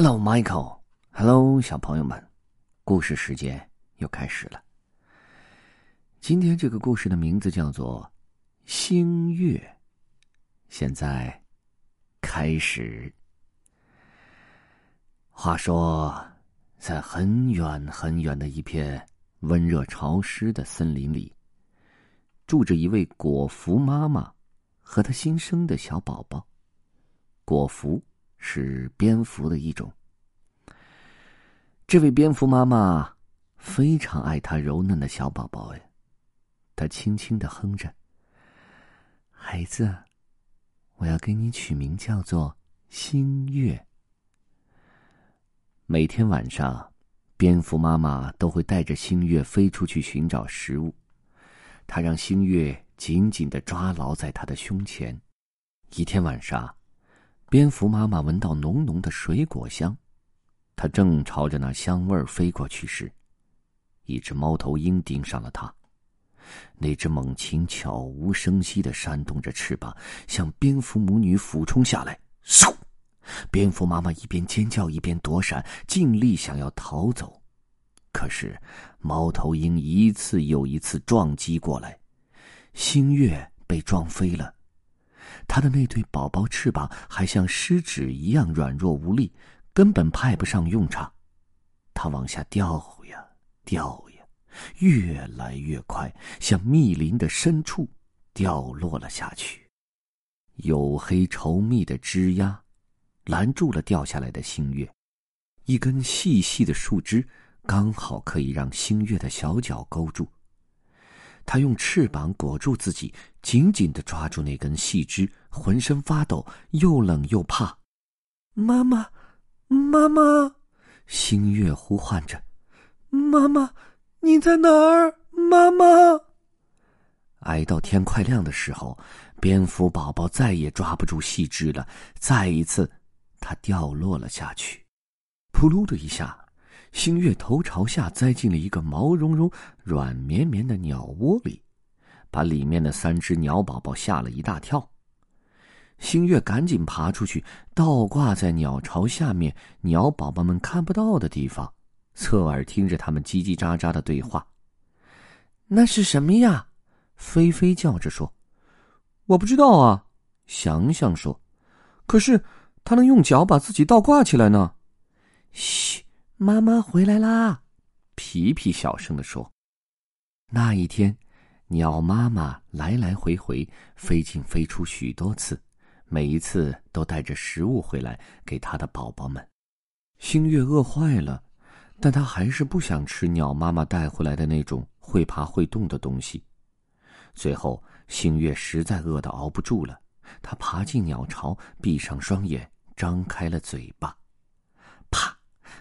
Hello, Michael. Hello，小朋友们，故事时间又开始了。今天这个故事的名字叫做《星月》。现在开始。话说，在很远很远的一片温热潮湿的森林里，住着一位果蝠妈妈和她新生的小宝宝。果蝠是蝙蝠的一种。这位蝙蝠妈妈非常爱她柔嫩的小宝宝呀，她轻轻的哼着：“孩子，我要给你取名叫做星月。”每天晚上，蝙蝠妈妈都会带着星月飞出去寻找食物。她让星月紧紧的抓牢在她的胸前。一天晚上，蝙蝠妈妈闻到浓浓的水果香，它正朝着那香味儿飞过去时，一只猫头鹰盯上了它。那只猛禽悄无声息的扇动着翅膀，向蝙蝠母女俯冲下来。嗖！蝙蝠妈妈一边尖叫一边躲闪，尽力想要逃走，可是猫头鹰一次又一次撞击过来，星月被撞飞了。它的那对宝宝翅膀还像湿纸一样软弱无力，根本派不上用场。它往下掉呀掉呀，越来越快，向密林的深处掉落了下去。黝黑稠密的枝桠。拦住了掉下来的星月，一根细细的树枝刚好可以让星月的小脚勾住。他用翅膀裹住自己，紧紧的抓住那根细枝，浑身发抖，又冷又怕。妈妈，妈妈！星月呼唤着：“妈妈，你在哪儿？妈妈！”挨到天快亮的时候，蝙蝠宝宝再也抓不住细枝了，再一次。它掉落了下去，扑噜的一下，星月头朝下栽进了一个毛茸茸、软绵绵的鸟窝里，把里面的三只鸟宝宝吓了一大跳。星月赶紧爬出去，倒挂在鸟巢下面鸟宝宝们看不到的地方，侧耳听着他们叽叽喳喳的对话。那是什么呀？菲菲叫着说：“我不知道啊。”想想说：“可是。”他能用脚把自己倒挂起来呢。嘘，妈妈回来啦！皮皮小声的说。那一天，鸟妈妈来来回回飞进飞出许多次，每一次都带着食物回来给他的宝宝们。星月饿坏了，但他还是不想吃鸟妈妈带回来的那种会爬会动的东西。最后，星月实在饿得熬不住了，他爬进鸟巢，闭上双眼。张开了嘴巴，啪，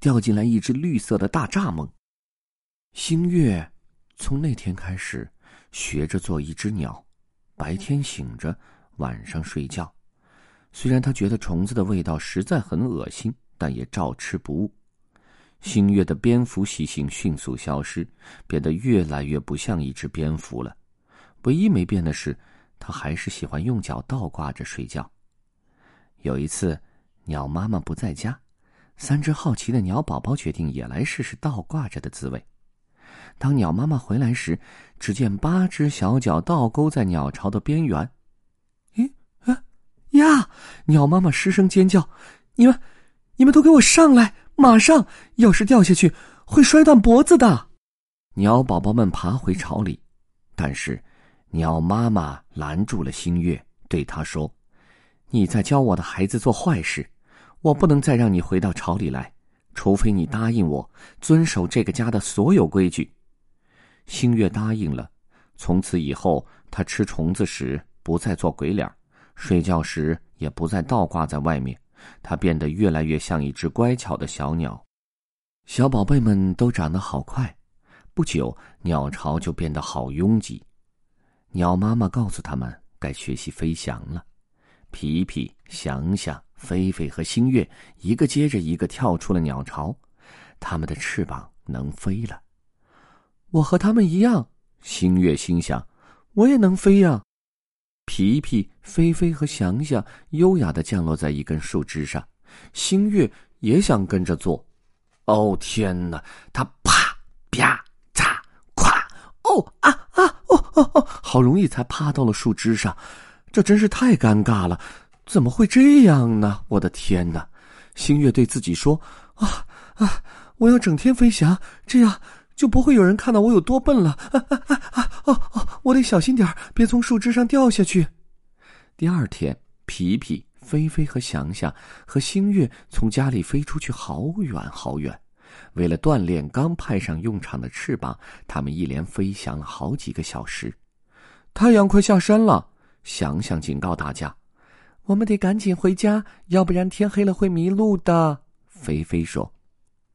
掉进来一只绿色的大蚱蜢。星月从那天开始学着做一只鸟，白天醒着，晚上睡觉。虽然他觉得虫子的味道实在很恶心，但也照吃不误。星月的蝙蝠习性迅速消失，变得越来越不像一只蝙蝠了。唯一没变的是，他还是喜欢用脚倒挂着睡觉。有一次。鸟妈妈不在家，三只好奇的鸟宝宝决定也来试试倒挂着的滋味。当鸟妈妈回来时，只见八只小脚倒钩在鸟巢的边缘。咦啊呀！鸟妈妈失声尖叫：“你们，你们都给我上来！马上！要是掉下去，会摔断脖子的。”鸟宝宝们爬回巢里，但是鸟妈妈拦住了星月，对他说：“你在教我的孩子做坏事。”我不能再让你回到巢里来，除非你答应我遵守这个家的所有规矩。星月答应了，从此以后，他吃虫子时不再做鬼脸，睡觉时也不再倒挂在外面，他变得越来越像一只乖巧的小鸟。小宝贝们都长得好快，不久鸟巢就变得好拥挤。鸟妈妈告诉他们该学习飞翔了。皮皮、想想、菲菲和星月一个接着一个跳出了鸟巢，他们的翅膀能飞了。我和他们一样，星月心想，我也能飞呀。皮皮、菲菲和翔翔优雅的降落在一根树枝上，星月也想跟着做。哦天哪！他啪啪嚓咵！哦啊啊哦哦哦！好容易才趴到了树枝上，这真是太尴尬了！怎么会这样呢？我的天哪！星月对自己说：“啊啊！我要整天飞翔，这样就不会有人看到我有多笨了。”啊啊啊啊！哦哦，我得小心点别从树枝上掉下去。第二天，皮皮。菲菲和翔翔和星月从家里飞出去好远好远，为了锻炼刚派上用场的翅膀，他们一连飞翔了好几个小时。太阳快下山了，翔翔警告大家：“我们得赶紧回家，要不然天黑了会迷路的。”菲菲说。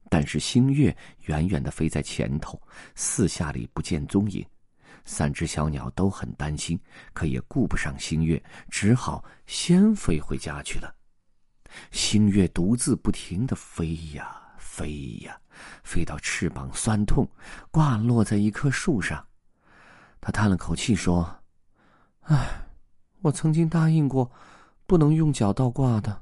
但是星月远远的飞在前头，四下里不见踪影。三只小鸟都很担心，可也顾不上星月，只好先飞回家去了。星月独自不停的飞呀飞呀，飞到翅膀酸痛，挂落在一棵树上。他叹了口气说：“唉，我曾经答应过，不能用脚倒挂的。”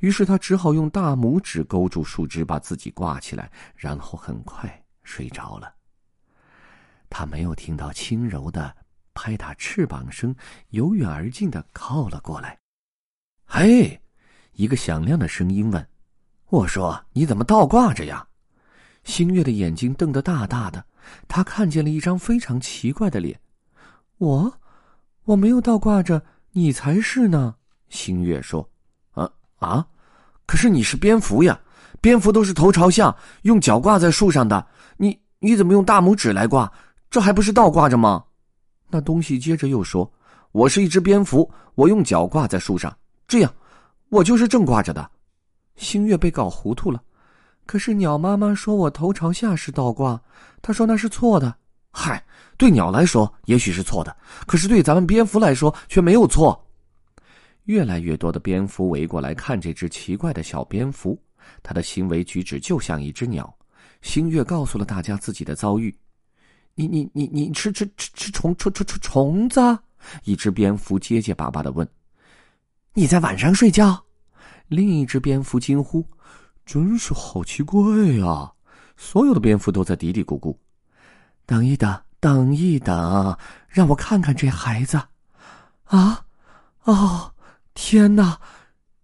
于是他只好用大拇指勾住树枝，把自己挂起来，然后很快睡着了。他没有听到轻柔的拍打翅膀声，由远而近的靠了过来。嘿，一个响亮的声音问：“我说你怎么倒挂着呀？”星月的眼睛瞪得大大的，他看见了一张非常奇怪的脸。“我，我没有倒挂着，你才是呢。”星月说。“啊啊，可是你是蝙蝠呀，蝙蝠都是头朝下，用脚挂在树上的。你你怎么用大拇指来挂？”这还不是倒挂着吗？那东西接着又说：“我是一只蝙蝠，我用脚挂在树上，这样，我就是正挂着的。”星月被搞糊涂了。可是鸟妈妈说我头朝下是倒挂，她说那是错的。嗨，对鸟来说也许是错的，可是对咱们蝙蝠来说却没有错。越来越多的蝙蝠围过来看这只奇怪的小蝙蝠，它的行为举止就像一只鸟。星月告诉了大家自己的遭遇。你你你你吃吃吃吃虫虫虫虫虫子？一只蝙蝠结结巴巴的问：“你在晚上睡觉？”另一只蝙蝠惊呼：“真是好奇怪呀！”所有的蝙蝠都在嘀嘀咕咕：“等一等，等一等，让我看看这孩子。”啊，哦，天哪！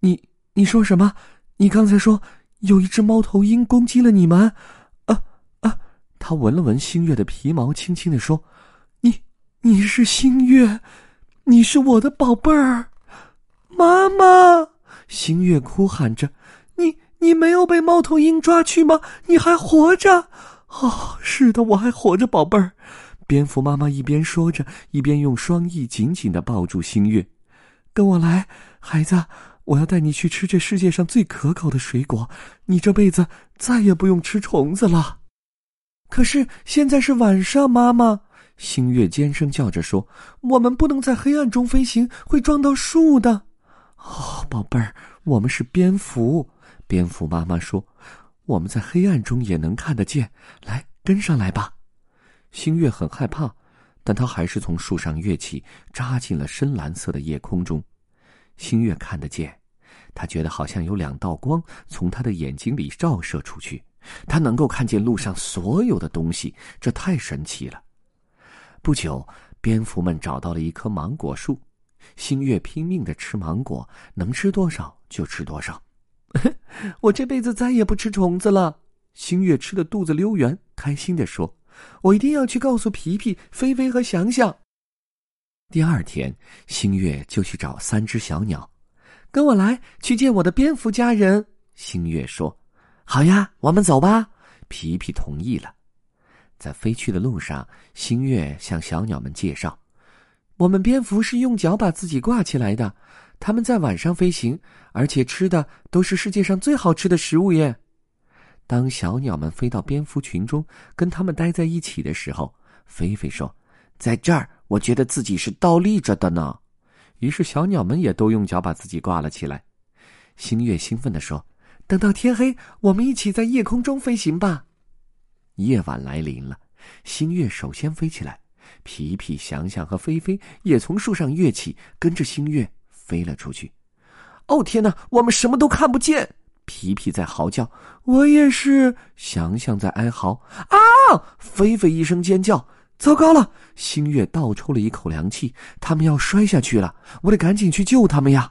你你说什么？你刚才说有一只猫头鹰攻击了你们？啊啊他闻了闻星月的皮毛，轻轻的说：“你，你是星月，你是我的宝贝儿，妈妈。”星月哭喊着：“你，你没有被猫头鹰抓去吗？你还活着？”“哦，是的，我还活着，宝贝儿。”蝙蝠妈妈一边说着，一边用双翼紧紧的抱住星月。“跟我来，孩子，我要带你去吃这世界上最可口的水果，你这辈子再也不用吃虫子了。”可是现在是晚上，妈妈，星月尖声叫着说：“我们不能在黑暗中飞行，会撞到树的。”哦，宝贝儿，我们是蝙蝠。蝙蝠妈妈说：“我们在黑暗中也能看得见。”来，跟上来吧。星月很害怕，但他还是从树上跃起，扎进了深蓝色的夜空中。星月看得见，他觉得好像有两道光从他的眼睛里照射出去。他能够看见路上所有的东西，这太神奇了。不久，蝙蝠们找到了一棵芒果树，星月拼命的吃芒果，能吃多少就吃多少。我这辈子再也不吃虫子了。星月吃的肚子溜圆，开心的说：“我一定要去告诉皮皮、菲菲和翔翔。”第二天，星月就去找三只小鸟，跟我来去见我的蝙蝠家人。星月说。好呀，我们走吧。皮皮同意了。在飞去的路上，星月向小鸟们介绍：“我们蝙蝠是用脚把自己挂起来的，它们在晚上飞行，而且吃的都是世界上最好吃的食物耶。”当小鸟们飞到蝙蝠群中，跟它们待在一起的时候，菲菲说：“在这儿，我觉得自己是倒立着的呢。”于是小鸟们也都用脚把自己挂了起来。星月兴奋地说。等到天黑，我们一起在夜空中飞行吧。夜晚来临了，星月首先飞起来，皮皮、翔翔和菲菲也从树上跃起，跟着星月飞了出去。哦天哪，我们什么都看不见！皮皮在嚎叫，我也是。祥祥在哀嚎，啊！菲菲一声尖叫，糟糕了！星月倒抽了一口凉气，他们要摔下去了，我得赶紧去救他们呀！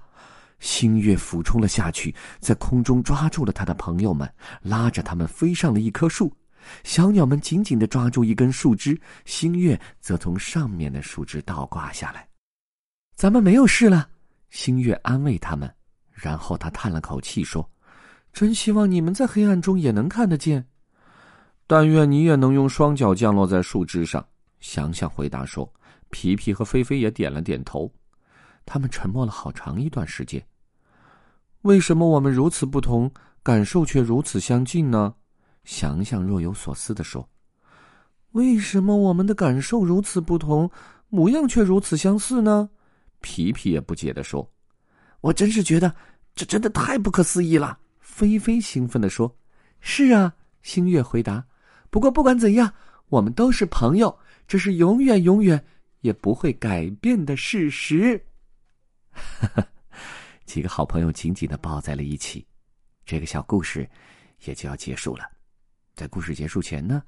星月俯冲了下去，在空中抓住了他的朋友们，拉着他们飞上了一棵树。小鸟们紧紧的抓住一根树枝，星月则从上面的树枝倒挂下来。咱们没有事了，星月安慰他们，然后他叹了口气说。真希望你们在黑暗中也能看得见，但愿你也能用双脚降落在树枝上。想想回答说：“皮皮和菲菲也点了点头。”他们沉默了好长一段时间。为什么我们如此不同，感受却如此相近呢？想想若有所思的说：“为什么我们的感受如此不同，模样却如此相似呢？”皮皮也不解的说：“我真是觉得这真的太不可思议了。”菲菲兴奋地说：“是啊。”星月回答：“不过不管怎样，我们都是朋友，这是永远永远也不会改变的事实。”几个好朋友紧紧的抱在了一起，这个小故事也就要结束了。在故事结束前呢，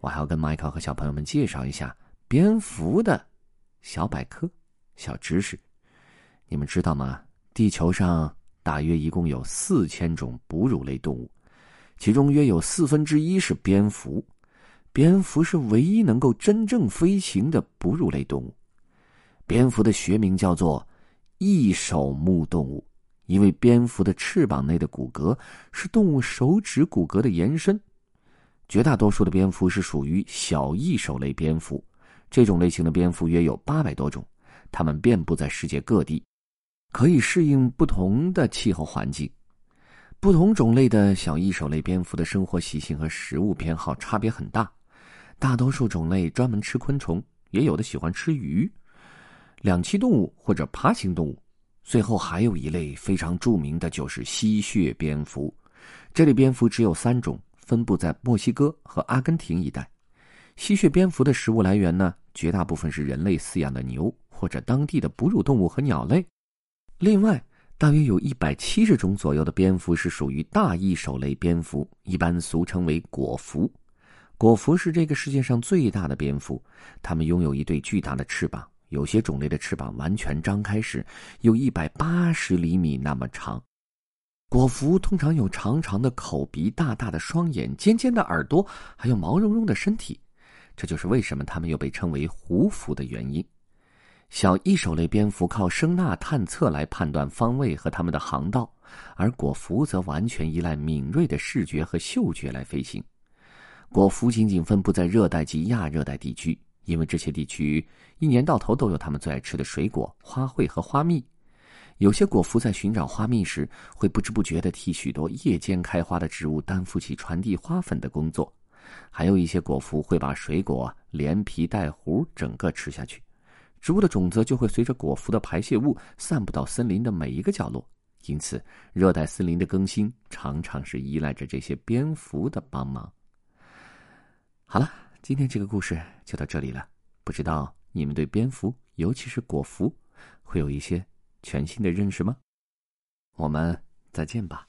我还要跟迈克和小朋友们介绍一下蝙蝠的小百科、小知识。你们知道吗？地球上。大约一共有四千种哺乳类动物，其中约有四分之一是蝙蝠。蝙蝠是唯一能够真正飞行的哺乳类动物。蝙蝠的学名叫做翼手目动物，因为蝙蝠的翅膀内的骨骼是动物手指骨骼的延伸。绝大多数的蝙蝠是属于小翼手类蝙蝠，这种类型的蝙蝠约有八百多种，它们遍布在世界各地。可以适应不同的气候环境，不同种类的小翼手类蝙蝠的生活习性和食物偏好差别很大。大多数种类专门吃昆虫，也有的喜欢吃鱼、两栖动物或者爬行动物。最后还有一类非常著名的就是吸血蝙蝠。这类蝙蝠只有三种，分布在墨西哥和阿根廷一带。吸血蝙蝠的食物来源呢，绝大部分是人类饲养的牛或者当地的哺乳动物和鸟类。另外，大约有一百七十种左右的蝙蝠是属于大翼手类蝙蝠，一般俗称为果蝠。果蝠是这个世界上最大的蝙蝠，它们拥有一对巨大的翅膀，有些种类的翅膀完全张开时有一百八十厘米那么长。果蝠通常有长长的口鼻、大大的双眼、尖尖的耳朵，还有毛茸茸的身体，这就是为什么它们又被称为狐蝠的原因。小翼手类蝙蝠靠声呐探测来判断方位和它们的航道，而果蝠则完全依赖敏锐的视觉和嗅觉来飞行。果蝠仅仅分布在热带及亚热带地区，因为这些地区一年到头都有它们最爱吃的水果、花卉和花蜜。有些果蝠在寻找花蜜时，会不知不觉地替许多夜间开花的植物担负起传递花粉的工作。还有一些果蝠会把水果连皮带核整个吃下去。植物的种子就会随着果蝠的排泄物散布到森林的每一个角落，因此热带森林的更新常常是依赖着这些蝙蝠的帮忙。好了，今天这个故事就到这里了。不知道你们对蝙蝠，尤其是果蝠，会有一些全新的认识吗？我们再见吧。